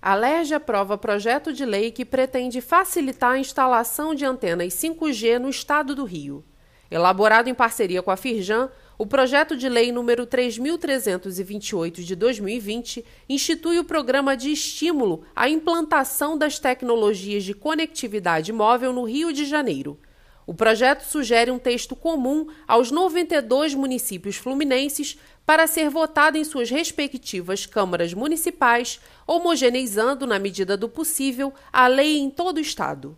A LERJ aprova projeto de lei que pretende facilitar a instalação de antenas 5G no estado do Rio. Elaborado em parceria com a Firjan, o projeto de lei número 3328 de 2020 institui o programa de estímulo à implantação das tecnologias de conectividade móvel no Rio de Janeiro. O projeto sugere um texto comum aos 92 municípios fluminenses para ser votado em suas respectivas câmaras municipais, homogeneizando, na medida do possível, a lei em todo o Estado.